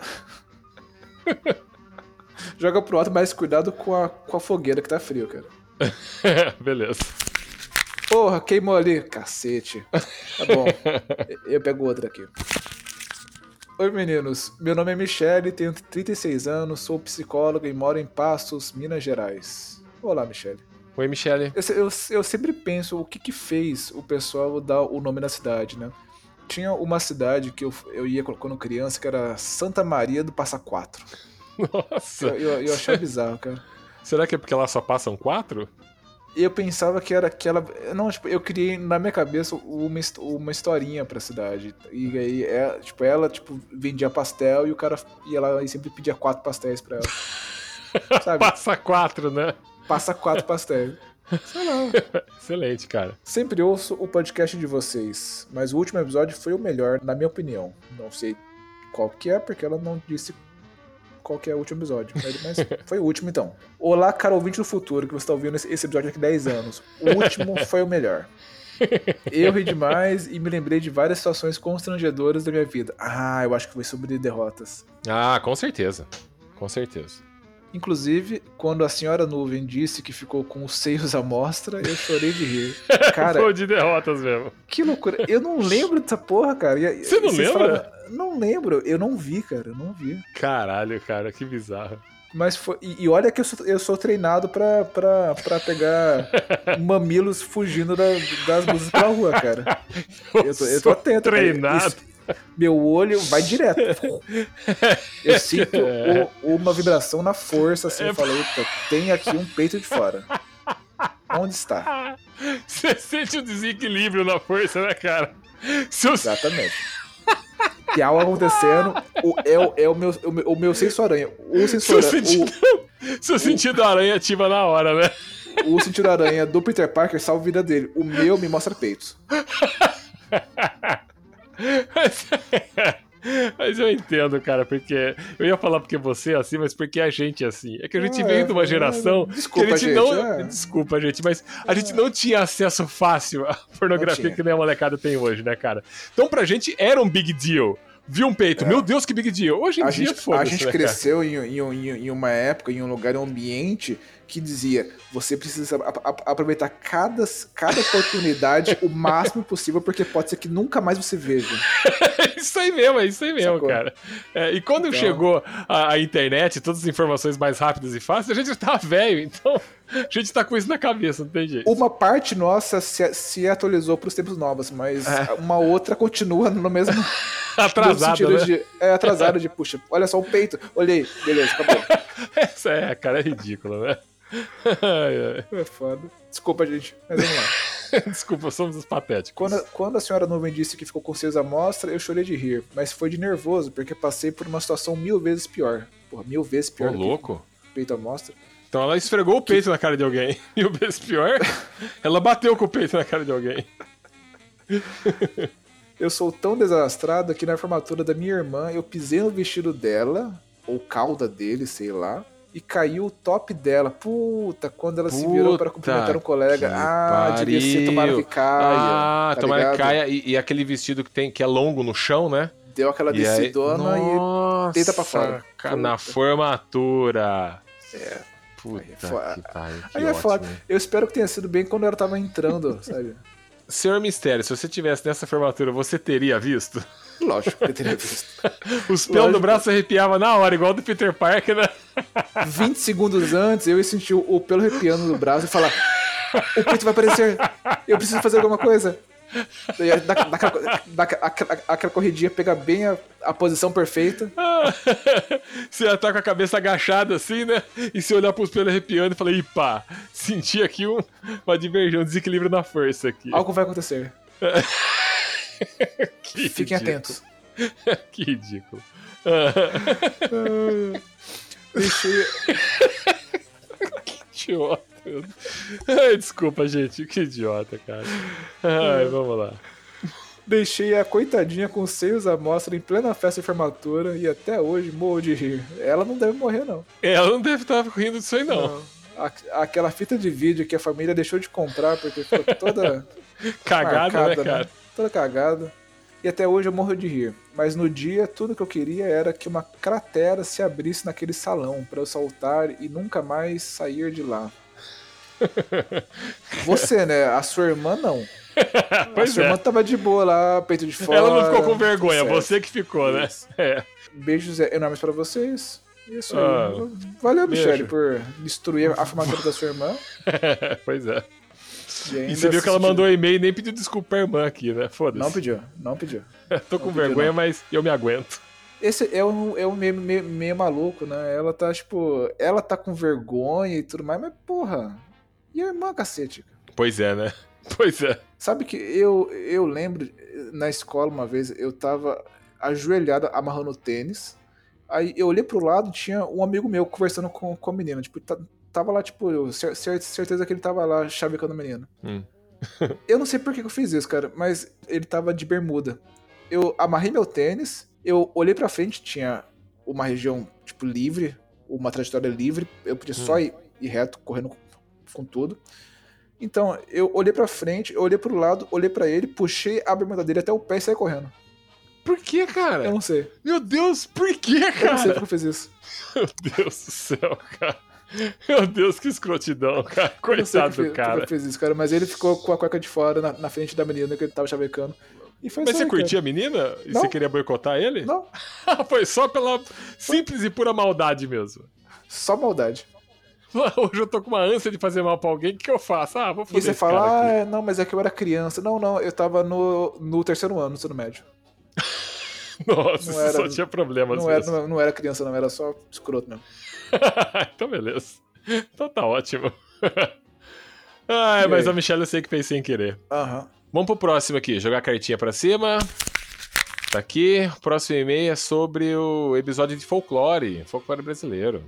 Joga pro alto, mas cuidado com a, com a fogueira que tá frio, cara. Beleza. Porra, queimou ali. Cacete. Tá bom. Eu pego outra aqui. Oi, meninos. Meu nome é Michele, tenho 36 anos, sou psicóloga e moro em Pastos, Minas Gerais. Olá, Michele. Oi, Michele. Eu, eu, eu sempre penso o que que fez o pessoal dar o nome da cidade, né? Tinha uma cidade que eu, eu ia quando criança que era Santa Maria do Passa Quatro. Nossa. Eu, eu, eu achava bizarro, cara. Será que é porque lá só passam quatro? Eu pensava que era aquela. Não, tipo, eu criei na minha cabeça uma, uma historinha pra cidade. E aí, é, tipo, ela, tipo, vendia pastel e o cara ia lá e sempre pedia quatro pastéis pra ela. Passa quatro, né? Passa quatro pastéis. Sei lá. Excelente, cara. Sempre ouço o podcast de vocês, mas o último episódio foi o melhor, na minha opinião. Não sei qual que é, porque ela não disse qual que é o último episódio. Mas foi o último, então. Olá, caro ouvinte do futuro, que você está ouvindo esse esse episódio daqui 10 anos. O último foi o melhor. Eu ri demais e me lembrei de várias situações constrangedoras da minha vida. Ah, eu acho que foi sobre derrotas. Ah, com certeza. Com certeza. Inclusive, quando a senhora Nuvem disse que ficou com os seios à mostra, eu chorei de rir. Cara, Foi de derrotas mesmo. Que loucura. Eu não lembro dessa porra, cara. E- Você não lembra? falavam- Não lembro. Eu não vi, cara. Eu não vi. Caralho, cara, que bizarro. Mas foi. E, e olha que eu sou, eu sou treinado pra, pra, pra pegar mamilos fugindo da- das blusas pela rua, cara. Eu tô, eu tô atento. treinado. Isso- meu olho vai direto. Eu sinto o- uma vibração na força, assim, eu falo, eita, tem aqui um peito de fora. Onde está? Você sente um desequilíbrio na força, né, cara? Seu, Exatamente. Tem algo acontecendo. O, é, o- é o, meu, o, meu, o meu senso-aranha. O seu, senso-aranha. sentido, seu sentido aranha ativa na hora, né? O, o sentido-aranha do Peter Parker salva a vida dele. O meu me mostra peitos. Mas, mas eu entendo, cara, porque. Eu ia falar porque você é assim, mas porque a gente é assim. É que a gente Ah, veio de uma é, geração desculpa, que a gente, gente, não. é. Desculpa, gente, mas a gente não tinha acesso fácil à pornografia que nem a molecada tem hoje, né, cara? Então pra gente era um big deal. Viu um peito, meu Deus, que big deal. Hoje em A dia, gente, a gente né, cresceu em, em, em, uma época, em um lugar, em um ambiente que dizia: você precisa aproveitar cada, cada oportunidade o máximo possível, porque pode ser que nunca mais você veja. É isso aí mesmo, é isso aí mesmo, Sacou? cara. É, e quando Então- chegou a, a internet, todas as informações mais rápidas e fáceis, a gente tava velho, então a gente tá com isso na cabeça, não tem jeito. Uma parte nossa se, se atualizou para os tempos novos, mas uma outra continua no mesmo Atrasado, né? de. É atrasado de, puxa, olha só o peito. Olhei, beleza, acabou. Essa é, cara, é ridículo, né? Ai, É foda. Desculpa, gente, mas vamos lá. Desculpa, somos os patéticos. Quando, quando a senhora Nuvem disse que ficou com seis à mostra, eu chorei de rir, mas foi de nervoso, porque passei por uma situação mil vezes pior. Porra, mil vezes Ô, pior. que louco. Peito à mostra. Então ela esfregou o peito na cara de alguém. E o pior, ela bateu com o peito na cara de alguém. Eu sou tão desastrado que na formatura da minha irmã eu pisei no vestido dela, ou cauda dele, sei lá, e caiu o top dela. Puta, quando ela se virou para Puta cumprimentar um colega. que Ah, devia ser tomara que caia. Ah, tá tomara que ligado? caia. E, e aquele vestido que tem que é longo no chão, né? Deu aquela E aí- e. Nossa, deita pra fora. Na Puta. formatura. É. Puta Aí é foda. pariu, Aí é ótimo, foda. hein? Eu espero que tenha sido bem quando ela tava entrando, sabe? Senhor Mistério, se você tivesse nessa formatura, você teria visto? Lógico que eu teria visto. Os pelos do braço arrepiavam na hora, igual do Peter Parker, né? 20 segundos antes, eu ia sentir o pelo arrepiando no braço e falar: O peito vai aparecer, eu preciso fazer alguma coisa. Daí, dá, dá, aquela- dá aquela, aquela corridinha, pega bem a, a posição perfeita. você ia estar com a cabeça agachada assim, né? E você olhar pros pelos arrepiando e falar, pá, senti aqui um, uma divergência, um desequilíbrio na força aqui. Algo vai acontecer. Que Fiquem ridículo. atentos. Que ridículo. Deixei, Que idiota. Ai, desculpa, gente. Que idiota, cara. Ai, vamos lá. deixei a coitadinha com os seios à mostra em plena festa de formatura e até hoje morro de rir. Ela não deve morrer, não. Ela não deve estar rindo disso aí, não. A- aquela fita de vídeo que a família deixou de comprar porque ficou toda. Cagada, marcada, né, cara? Toda cagada. E até hoje eu morro de rir. Mas no dia, tudo que eu queria era que uma cratera se abrisse naquele salão para eu saltar e nunca mais sair de lá. Você, né? A sua irmã não. a Pois sua é. irmã tava de boa lá, peito de fora. Ela não ficou com vergonha, você que ficou, né? É. Beijos enormes pra vocês. Isso aí. Ah, Valeu, beijo. Michelle, por destruir a formatura da sua irmã. pois é. E, E você viu que ela mandou um e-mail e nem pediu desculpa pra irmã aqui, né? Foda-se. Não pediu, não pediu. Tô com não vergonha, mas eu me aguento. Esse é um, é um meio, meio, meio maluco, né? Ela tá, tipo, ela tá com vergonha e tudo mais, mas porra. E a irmã, cacete? Pois é, né? Pois é. Sabe que eu, eu lembro na escola uma vez, eu tava ajoelhado amarrando tênis. Aí eu olhei pro lado, tinha um amigo meu conversando com, com a menina. Tipo, tava lá, tipo, eu cer- cer- certeza que ele tava lá chavecando a menina. Hum. eu não sei por que que eu fiz isso, cara, mas ele tava de bermuda. Eu amarrei meu tênis, eu olhei pra frente, tinha uma região, tipo, livre, uma trajetória livre, eu podia só ir, ir reto, correndo com, tudo. Então, eu olhei pra frente, eu olhei pro lado, olhei pra ele, puxei a bermuda dele até o pé e saí correndo. Por que, cara? Eu não sei. Meu Deus, por que, Eu não sei cara? porque eu fiz isso. Meu Deus do céu, cara. Meu Deus, que escrotidão, cara. Coitado do cara. eu fiz isso, cara. Mas ele ficou com a cueca de fora na, na frente da menina que ele tava chavecando. E foi Mas você aí, cara. curtia a menina? E Não. você queria boicotar ele? Não, Foi só pela simples e pura maldade mesmo. Só maldade. Hoje eu tô com uma ânsia de fazer mal pra alguém, o que, que eu faço? Ah, vou E foder você fala, ah, não, mas é que eu era criança. Não, não, eu tava no, no terceiro ano, no ensino médio. Nossa, não era- só tinha problemas Não era, não, não era criança, não, era só escroto mesmo. então, beleza. Então tá ótimo. Ai, E mas aí? a Michelle eu sei que fez sem querer. Aham. Vamos pro próximo aqui. Jogar a cartinha pra cima. Tá aqui. O próximo e-mail é sobre o episódio de folclore. Folclore brasileiro.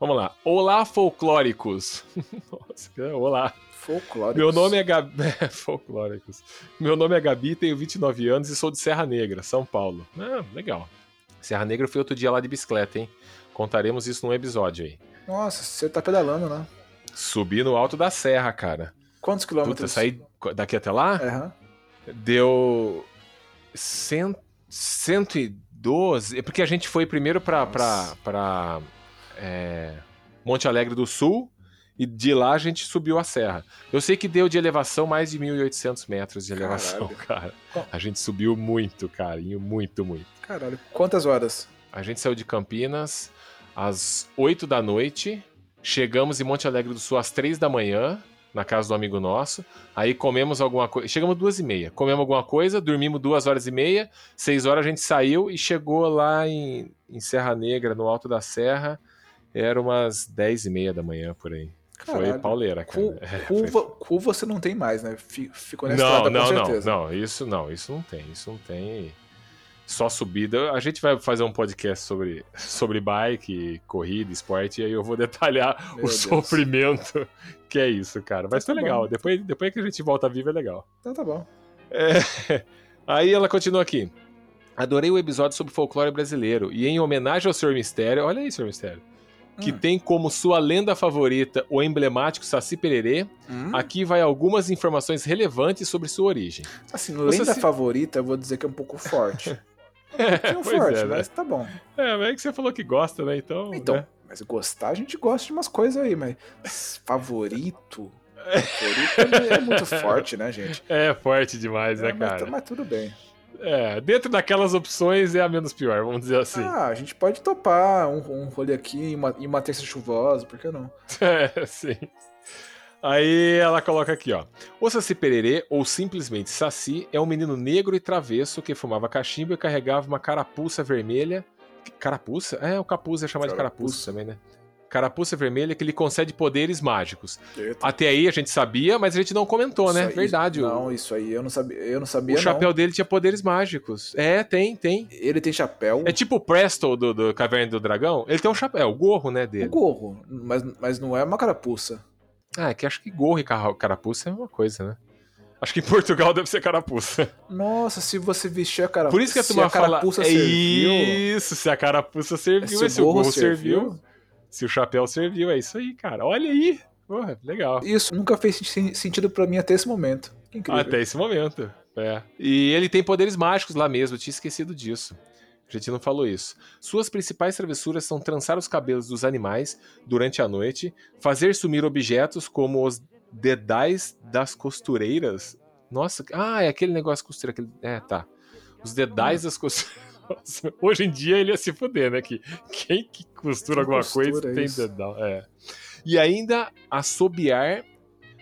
Vamos lá. Olá, folclóricos. Nossa, que- olá. Folclórico. Meu nome é Gabi. Folclóricos. Meu nome é Gabi, tenho 29 anos e sou de Serra Negra, São Paulo. Ah, legal. Serra Negra eu fui outro dia lá de bicicleta, hein? Contaremos isso num episódio aí. Nossa, você tá pedalando, né? Subi no alto da serra, cara. Quantos Puta, quilômetros? saí daqui até lá? Aham. Deu. Cent... 112. É porque a gente foi primeiro pra. pra, Nossa. pra é, Monte Alegre do Sul. E de lá a gente subiu a serra. Eu sei que deu de elevação mais de 1.800 metros de elevação, cara. A gente subiu muito, carinho, muito, muito. Caralho, quantas horas? A gente saiu de Campinas às 8 da noite, chegamos em Monte Alegre do Sul às 3 da manhã, na casa do amigo nosso. Aí comemos alguma coisa. Chegamos duas e meia. Comemos alguma coisa, dormimos duas horas e meia. Seis horas a gente saiu e chegou lá em, em Serra Negra, no alto da serra. Era umas 10 e meia da manhã por aí. Foi Caralho. pauleira, cara. Cu, É, curva, curva você não tem mais, né? Fi- Ficou na não, estrada não, com não, certeza. não, isso não, isso não tem, isso não tem. Só subida. A gente vai fazer um podcast sobre, sobre bike, corrida, esporte, e aí eu vou detalhar Meu o Deus. sofrimento que é isso, cara. Mas Tá foi bom. legal. Depois, depois que a gente volta vivo é legal. Então tá bom. É, Aí ela continua aqui. Adorei o episódio sobre folclore brasileiro e em homenagem ao Senhor Mistério, olha aí, Senhor Mistério, que Hum. tem como sua lenda favorita o emblemático Saci Pererê, Hum? aqui vai algumas informações relevantes sobre sua origem. Assim, lenda se- favorita, eu vou dizer que é um pouco forte. Um pouquinho Pois forte, é, né? mas tá bom. É, mas é que você falou que gosta, né? Então. Então, né? mas gostar, a gente gosta de umas coisas aí, mas favorito? Favorito é muito forte, né, gente? É forte demais, né, É, mas, cara? mas tudo bem. É, dentro daquelas opções é a menos pior, vamos dizer assim. Ah, a gente pode topar um, um rolê aqui em uma, em uma terça chuvosa, por que não? É, sim. Aí ela coloca aqui, ó. O Saci Pererê, ou simplesmente Saci, é um menino negro e travesso que fumava cachimbo e carregava uma carapuça vermelha. Carapuça? É, o capuz é chamado de carapuça Carapuça. também, né? Carapuça vermelha que lhe concede poderes mágicos. Eita. Até aí a gente sabia, mas a gente não comentou, né? Isso aí- Verdade. o- Não, isso aí eu não sabia, eu não sabia o não. chapéu dele tinha poderes mágicos. É, tem, tem. Ele tem chapéu, É tipo o Presto do, do Caverna do Dragão. Ele tem um chapéu, o gorro, né, dele. gorro, mas, mas não é uma carapuça. Ah, é que acho que gorro e carapuça é uma coisa, né? Acho que em Portugal deve ser carapuça. Nossa, se você vestir a carapuça, Por isso que a turma a fala. carapuça É serviu, isso, se a carapuça serviu, se se o gorro serviu, serviu, se o chapéu serviu, é isso aí, cara. Olha aí. Porra, legal. Isso nunca fez sen- sentido pra mim até esse momento. Incrível. Até esse momento. É. E ele tem poderes mágicos lá mesmo, eu tinha esquecido disso. A gente não falou isso. Suas principais travessuras são trançar os cabelos dos animais durante a noite, fazer sumir objetos como os dedais das costureiras. Nossa, ah, é aquele negócio costureira. Aquele... É, tá. Os dedais das costureiras. Nossa, hoje em dia ele ia se fuder, né? Que quem que costura alguma costura coisa tem isso? dedal. É. E ainda assobiar.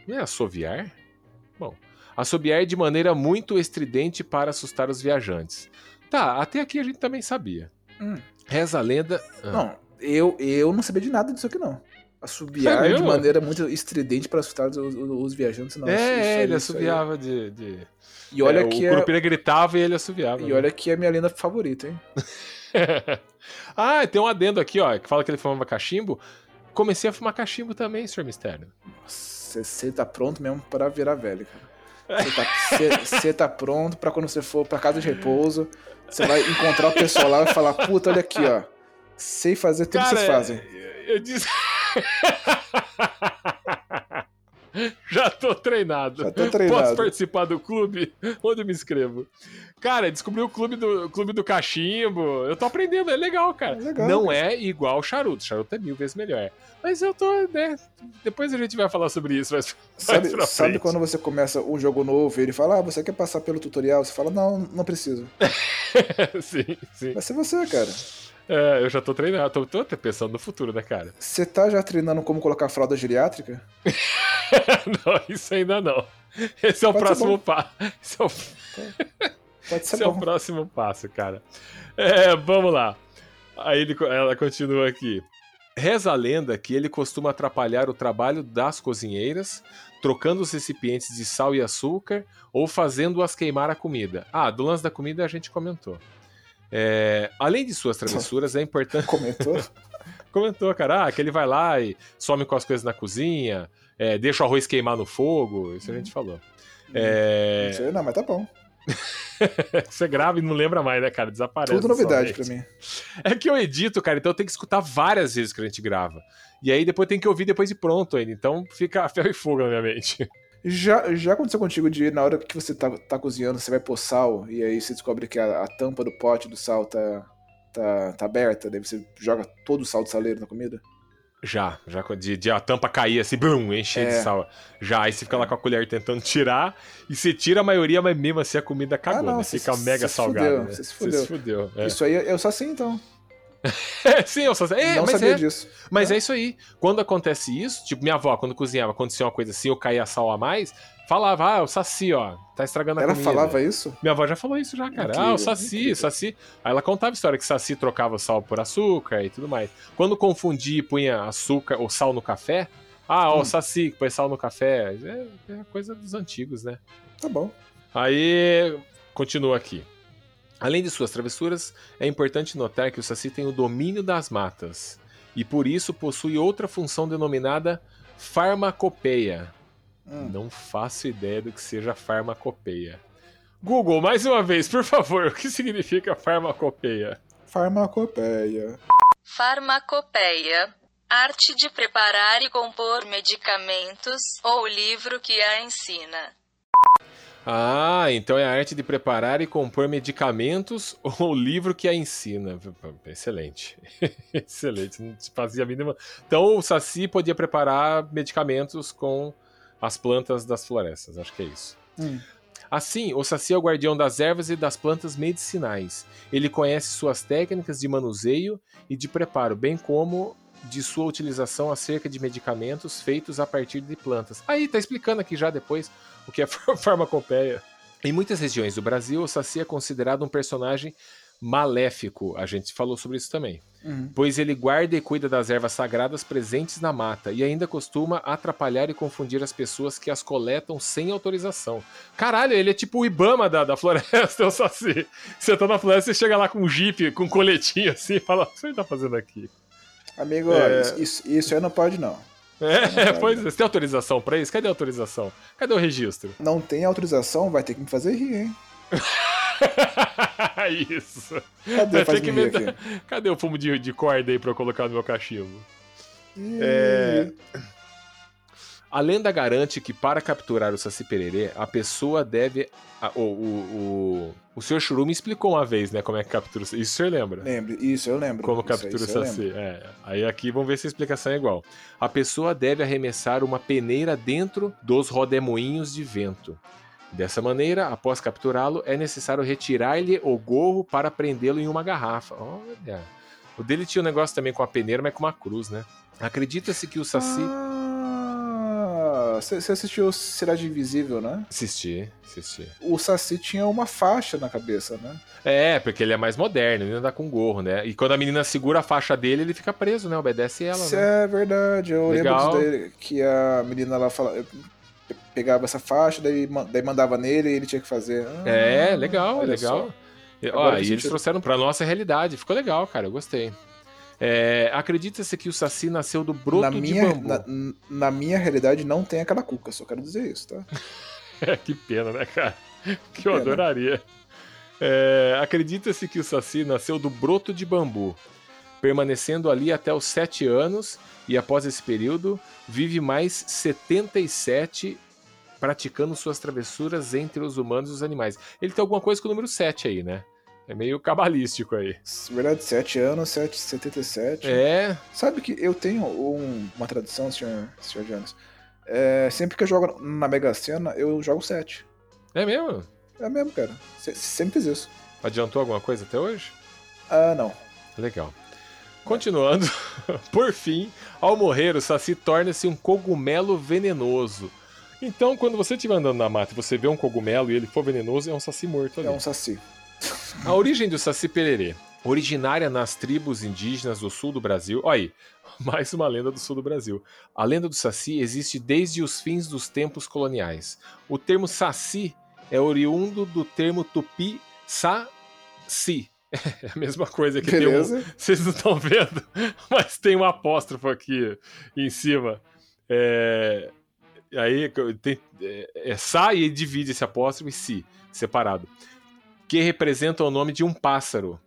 Não é assoviar? Bom, assobiar de maneira muito estridente para assustar os viajantes. Tá, até aqui a gente também sabia. Hum. Reza a lenda. Ah, Não, eu, eu não sabia de nada disso aqui, não. Assobiar É de maneira muito estridente para assustar os, os- os viajantes, não. é, isso- ele isso assobiava de. de- E olha é, que o é, Curupira gritava e ele assobiava. e né? olha que é minha lenda favorita, hein? ah, tem um adendo aqui, ó, que fala que ele fumava cachimbo. Comecei a fumar cachimbo também, Sr. Mistério. Você tá pronto mesmo para virar velho, cara. Você tá, pronto pra quando você for pra casa de repouso, você vai encontrar o pessoal lá e falar, puta, olha aqui, ó. Sei fazer tudo que vocês fazem. Eu disse. Já tô treinado. Já tô treinado. Posso participar do clube? Onde eu me inscrevo? Cara, descobri o clube do, o clube do cachimbo. Eu tô aprendendo, é legal, cara. É legal, Não cara. é igual charuto. Charuto é mil vezes melhor. Mas eu tô, né? Depois a gente vai falar sobre isso. Mas Sabe, sabe quando você começa um jogo novo e ele fala, ah, você quer passar pelo tutorial? Você fala, não, não preciso. sim, sim. Vai ser você, cara. É, eu já tô treinando, tô, tô até pensando no futuro, né, cara? Você tá já treinando como colocar fralda geriátrica? não, isso ainda não. Esse é o Pode próximo passo. Esse é o, Pode ser esse é o bom. próximo passo, cara. É, vamos lá. Aí ele- ela continua aqui. Reza a lenda que ele costuma atrapalhar o trabalho das cozinheiras, trocando os recipientes de sal e açúcar ou fazendo-as queimar a comida. Ah, do lance da comida a gente comentou. É, além de suas travessuras, é importante. Comentou? Comentou, cara, ah, que ele vai lá e some com as coisas na cozinha, é, deixa o arroz queimar no fogo, isso a gente falou. É, Não sei, não, mas tá bom. você grava e não lembra mais, né, cara? Desaparece. Tudo novidade pra somente. mim. É que eu edito, cara, então eu tenho que escutar várias vezes que a gente grava. E aí depois tem que ouvir depois de pronto ainda. Então fica a ferro e fogo na minha mente. Já, já aconteceu contigo de na hora que você tá, tá cozinhando, você vai pôr sal e aí você descobre que a, a tampa do pote do sal tá, tá, tá aberta, daí você joga todo o sal do saleiro na comida? Já, já de, de a tampa cair assim, brum, encher de É. sal. Já, aí você fica lá com a colher tentando tirar, e você tira a maioria, mas mesmo assim a comida cagou, Ah, não, né? você- Fica você mega se salgada. fudeu, né? você se Você se fudeu. fudeu. É. Isso aí eu sou assim então. Sim, eu só é, não sabia é. disso. Mas é isso aí. Quando acontece isso, tipo, minha avó, quando cozinhava, acontecia uma coisa assim, eu caía sal a mais, falava, ah, o saci, ó, tá estragando a Ela comida. falava isso? Minha avó já falou isso já, cara. Incrível, ah, o saci, incrível. o saci. Aí ela contava a história que saci trocava o sal por açúcar e tudo mais. Quando confundia e punha açúcar ou sal no café, ah, ó, Hum. o saci que põe sal no café. É, é coisa dos antigos, né? Tá bom. Aí, continua aqui. Além de suas travessuras, é importante notar que o Saci tem o domínio das matas e por isso possui outra função denominada farmacopeia. Hum. Não faço ideia do que seja farmacopeia. Google, mais uma vez, por favor, o que significa farmacopeia? Farmacopeia. Farmacopeia. Arte de preparar e compor medicamentos ou livro que a ensina. Ah, então é a arte de preparar e compor medicamentos ou o livro que a ensina. Excelente. Excelente. Não te fazia a mínima. Então o Saci podia preparar medicamentos com as plantas das florestas. Acho que é isso. Hum. Assim, o Saci é o guardião das ervas e das plantas medicinais. Ele conhece suas técnicas de manuseio e de preparo, bem como de sua utilização acerca de medicamentos feitos a partir de plantas. Aí, tá explicando aqui já depois o que é farmacopeia. Em muitas regiões do Brasil, o Saci é considerado um personagem maléfico. A gente falou sobre isso também. Uhum. Pois ele guarda e cuida das ervas sagradas presentes na mata e ainda costuma atrapalhar e confundir as pessoas que as coletam sem autorização. Caralho, ele é tipo o Ibama da, da floresta, eu só sei. Você tá na floresta, você chega lá com um jeep, com um coletinho assim e fala: O que você tá fazendo aqui? Amigo, É. isso, isso, aí não pode não. É, pois é, você tem autorização pra isso? Cadê a autorização? Cadê o registro? Não tem autorização, vai ter que me fazer rir, hein? isso. Cadê? Vai ter que me. Cadê o fumo de, de corda aí pra eu colocar no meu cachimbo? Ih, É. A lenda garante que para capturar o Saci Pererê, a pessoa deve. a- o, o, o, o Sr. Churume explicou uma vez, né, como é que captura o Saci. Isso o senhor lembra? Lembre, isso eu lembro. Como Isso captura o isso eu Saci. lembro. É. Aí aqui vamos ver se a explicação é igual. A pessoa deve arremessar uma peneira dentro dos rodemoinhos de vento. Dessa maneira, após capturá-lo, é necessário retirar-lhe o gorro para prendê-lo em uma garrafa. Olha. O dele tinha um negócio também com a peneira, mas com uma cruz, né? Acredita-se que o Saci. Ah, você assistiu Cidade Invisível, né? Assisti, assisti. O Saci tinha uma faixa na cabeça, né? É, porque ele é mais moderno, ele anda com gorro, né? E quando a menina segura a faixa dele, ele fica preso, né? Obedece ela, Isso né? é verdade. Eu Legal. lembro que a menina lá fala, pegava essa faixa, daí, daí mandava nele e ele tinha que fazer. Ah, É, legal, legal. só. E, Ó, e eles trouxeram pra nossa realidade. Ficou legal, cara. Eu gostei. É, Acredita-se que o Saci nasceu do broto Na de minha, bambu. na, na minha realidade não tem aquela cuca, só quero dizer isso, tá? que pena, né, cara? Que eu pena. adoraria. É, Acredita-se que o Saci nasceu do broto de bambu, permanecendo ali até os 7 anos e após esse período vive mais 77 praticando suas travessuras entre os humanos e os animais. Ele tem alguma coisa com o número 7 aí, né? É meio cabalístico aí. Verdade, 7 anos, 7, 77. É, Sabe que eu tenho um- uma tradição, senhor, senhor Jones. É, sempre que eu jogo na Mega Sena, eu jogo 7. é mesmo? É mesmo, cara. Se- sempre fiz isso. Adiantou alguma coisa até hoje? Ah, não. Legal. Continuando, por fim, ao morrer, o Saci torna-se um cogumelo venenoso. Então, quando você estiver andando na mata e você vê um cogumelo e ele for venenoso, é um Saci morto ali. É um saci. A origem do Saci Pererê. Originária nas tribos indígenas do sul do Brasil. Olha aí, mais uma lenda do sul do Brasil. A lenda do Saci existe desde os fins dos tempos coloniais. O termo Saci é oriundo do termo tupi Saci. É a mesma coisa que tem um, Beleza? vocês não estão vendo, mas tem um apóstrofo aqui em cima. É, aí tem, é, é Sa e divide esse apóstrofo em Si, separado. Que representa o nome de um pássaro.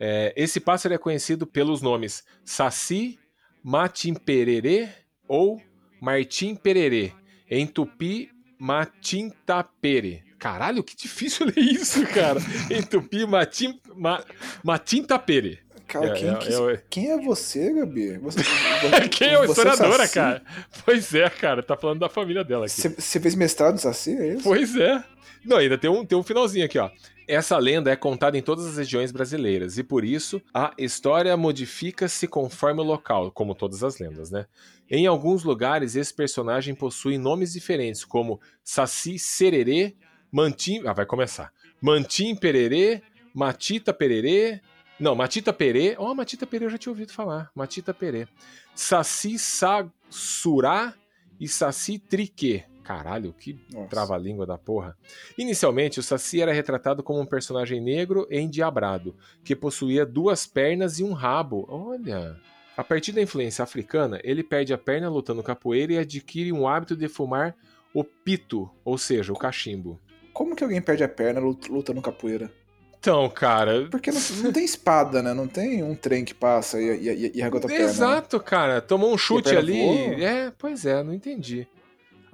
É, esse pássaro é conhecido pelos nomes Saci, Matimpererê ou Martim Pererê. Em tupi, Matintapere. Caralho, que difícil ler isso, cara. Em tupi, Matim, ma, Matintapere. Cara, É, quem, é, que- é, quem é você, Gabi? Você, Quem é a você historiadora, cara? Pois é, cara, tá falando da família dela aqui. Você, você fez mestrado em Saci, é isso? Pois é. Não, ainda tem um, tem um finalzinho aqui, ó. Essa lenda é contada em todas as regiões brasileiras e por isso a história modifica-se conforme o local, como todas as lendas, né? Em alguns lugares esse personagem possui nomes diferentes, como Saci Sererê, Mantim. Ah, vai começar. Mantim Pererê, Matita Pererê. Não, Matita Perê. Ó, Matita Perê eu já tinha ouvido falar. Matita Perê. Saci Sagsurá e Saci Triquê. Caralho, que trava-língua da porra. Inicialmente, o Saci era retratado como um personagem negro e endiabrado, que possuía duas pernas e um rabo. Olha! A partir da influência africana, ele perde a perna lutando capoeira e adquire um hábito de fumar o pito, ou seja, o cachimbo. Como que alguém perde a perna lut- lutando capoeira? Então, cara. Porque não, não tem espada, né? Não tem um trem que passa e, e, e arregota a perna. né? Exato, cara. Tomou um chute ali. É, pois é, não entendi.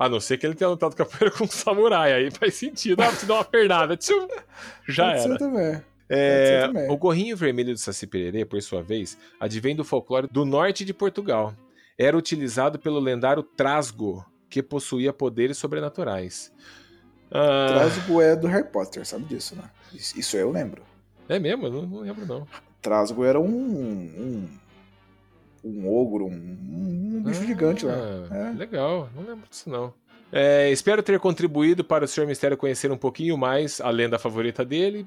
A não ser que ele tenha lutado capoeira com um samurai, aí faz sentido. Ah, te dá uma pernada. Tchum, já Pode era. também. É, o gorrinho vermelho do Saci Pererê, por sua vez, advém do folclore do norte de Portugal. Era utilizado pelo lendário Trasgo, que possuía poderes sobrenaturais. Ah, Trasgo é do Harry Potter, sabe disso, né? Isso, isso eu lembro. É mesmo? Eu não, não lembro, não. Trasgo era um. um, um ogro, um, um bicho Ah, gigante lá. É. Legal, não lembro disso, não. É, espero ter contribuído para o Sr. Mistério conhecer um pouquinho mais a lenda favorita dele.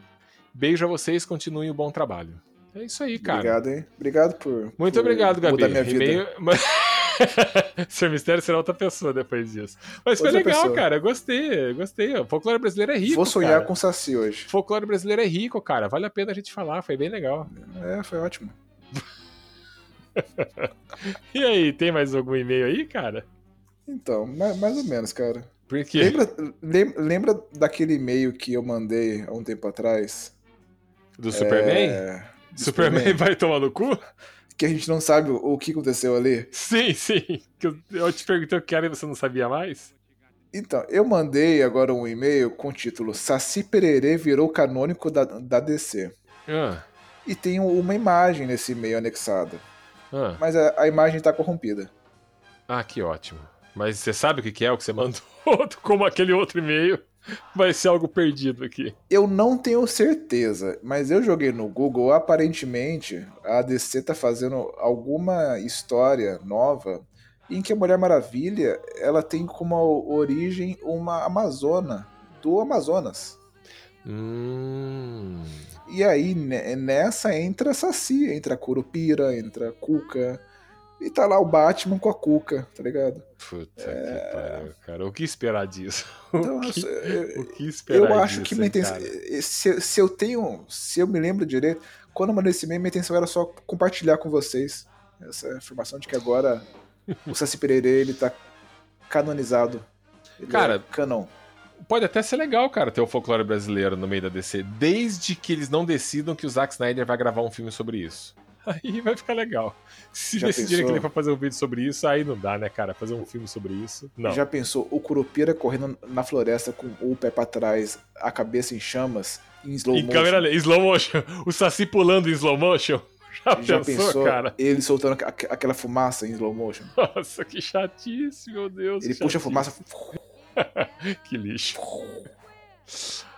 Beijo a vocês, continuem o bom trabalho. É isso aí, cara. Obrigado, hein? Obrigado por. Muito por obrigado, Gabi. Mudar minha vida. E-mail- Ser mistério será outra pessoa depois disso. Mas foi Outra legal, pessoa. cara. Gostei, gostei. O folclore brasileiro é rico. Vou sonhar cara. com Saci hoje. O folclore brasileiro é rico, cara. Vale a pena a gente falar. Foi bem legal. É, foi ótimo. E aí, tem mais algum e-mail aí, cara? Então, mais, mais ou menos, cara. Por quê? Lembra, lem- lembra daquele e-mail que eu mandei há um tempo atrás? Do Superman? É, do Superman vai tomar no cu? Que a gente não sabe o, o que aconteceu ali. Sim, sim. Eu, eu te perguntei o que era e você não sabia mais? Então, eu mandei agora um e-mail com o título Saci Pererê virou canônico da, da DC. Ah, E tem uma imagem nesse e-mail anexado. Ah. Mas a, a imagem tá corrompida. Ah, que ótimo. Mas você sabe o que que é o que você mandou? Como aquele outro e-mail. Vai ser algo perdido aqui. Eu não tenho certeza, mas eu joguei no Google. Aparentemente, a DC tá fazendo alguma história nova em que a Mulher Maravilha ela tem como origem uma Amazona do Amazonas. Hum. E aí, ne- nessa entra a Saci, entra a Curupira, entra a Cuca. E tá lá o Batman com a Cuca, tá ligado? Puta que pariu, cara. O que esperar disso? Então, o, que, eu, o que esperar eu acho disso, que minha intenção. cara? Se, se eu tenho. Se eu me lembro direito, quando eu mandei esse e-mail, minha intenção era só compartilhar com vocês essa informação de que agora o Saci Pererê ele tá canonizado. Ele Cara, é canon. Pode até ser legal, cara, ter o folclore brasileiro no meio da DC, desde que eles não decidam que o Zack Snyder vai gravar um filme sobre isso. Aí vai ficar legal. Se Já decidirem pensou? que ele vai fazer um vídeo sobre isso, aí não dá, né, cara? Fazer um filme sobre isso. Não. Já pensou o Curupira correndo na floresta com o pé pra trás, a cabeça em chamas, em slow Em motion? câmera lenta, slow motion. O Saci pulando em slow motion. Já, Já pensou, pensou cara? ele soltando aqu- aquela fumaça em slow motion? Nossa, que chatice, meu Deus. Ele puxa a fumaça. Que lixo.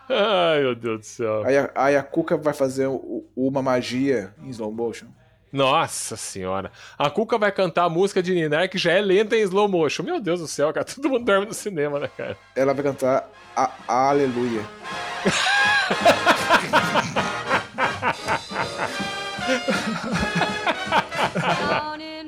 Ai, meu Deus do céu. Aí a, aí a Cuca vai fazer o- uma magia em slow motion. Nossa senhora. A Cuca vai cantar a música de Ninar que já é lenta em slow motion. Meu Deus do céu, cara. Todo mundo dorme no cinema, né, cara? Ela vai cantar a, a Aleluia.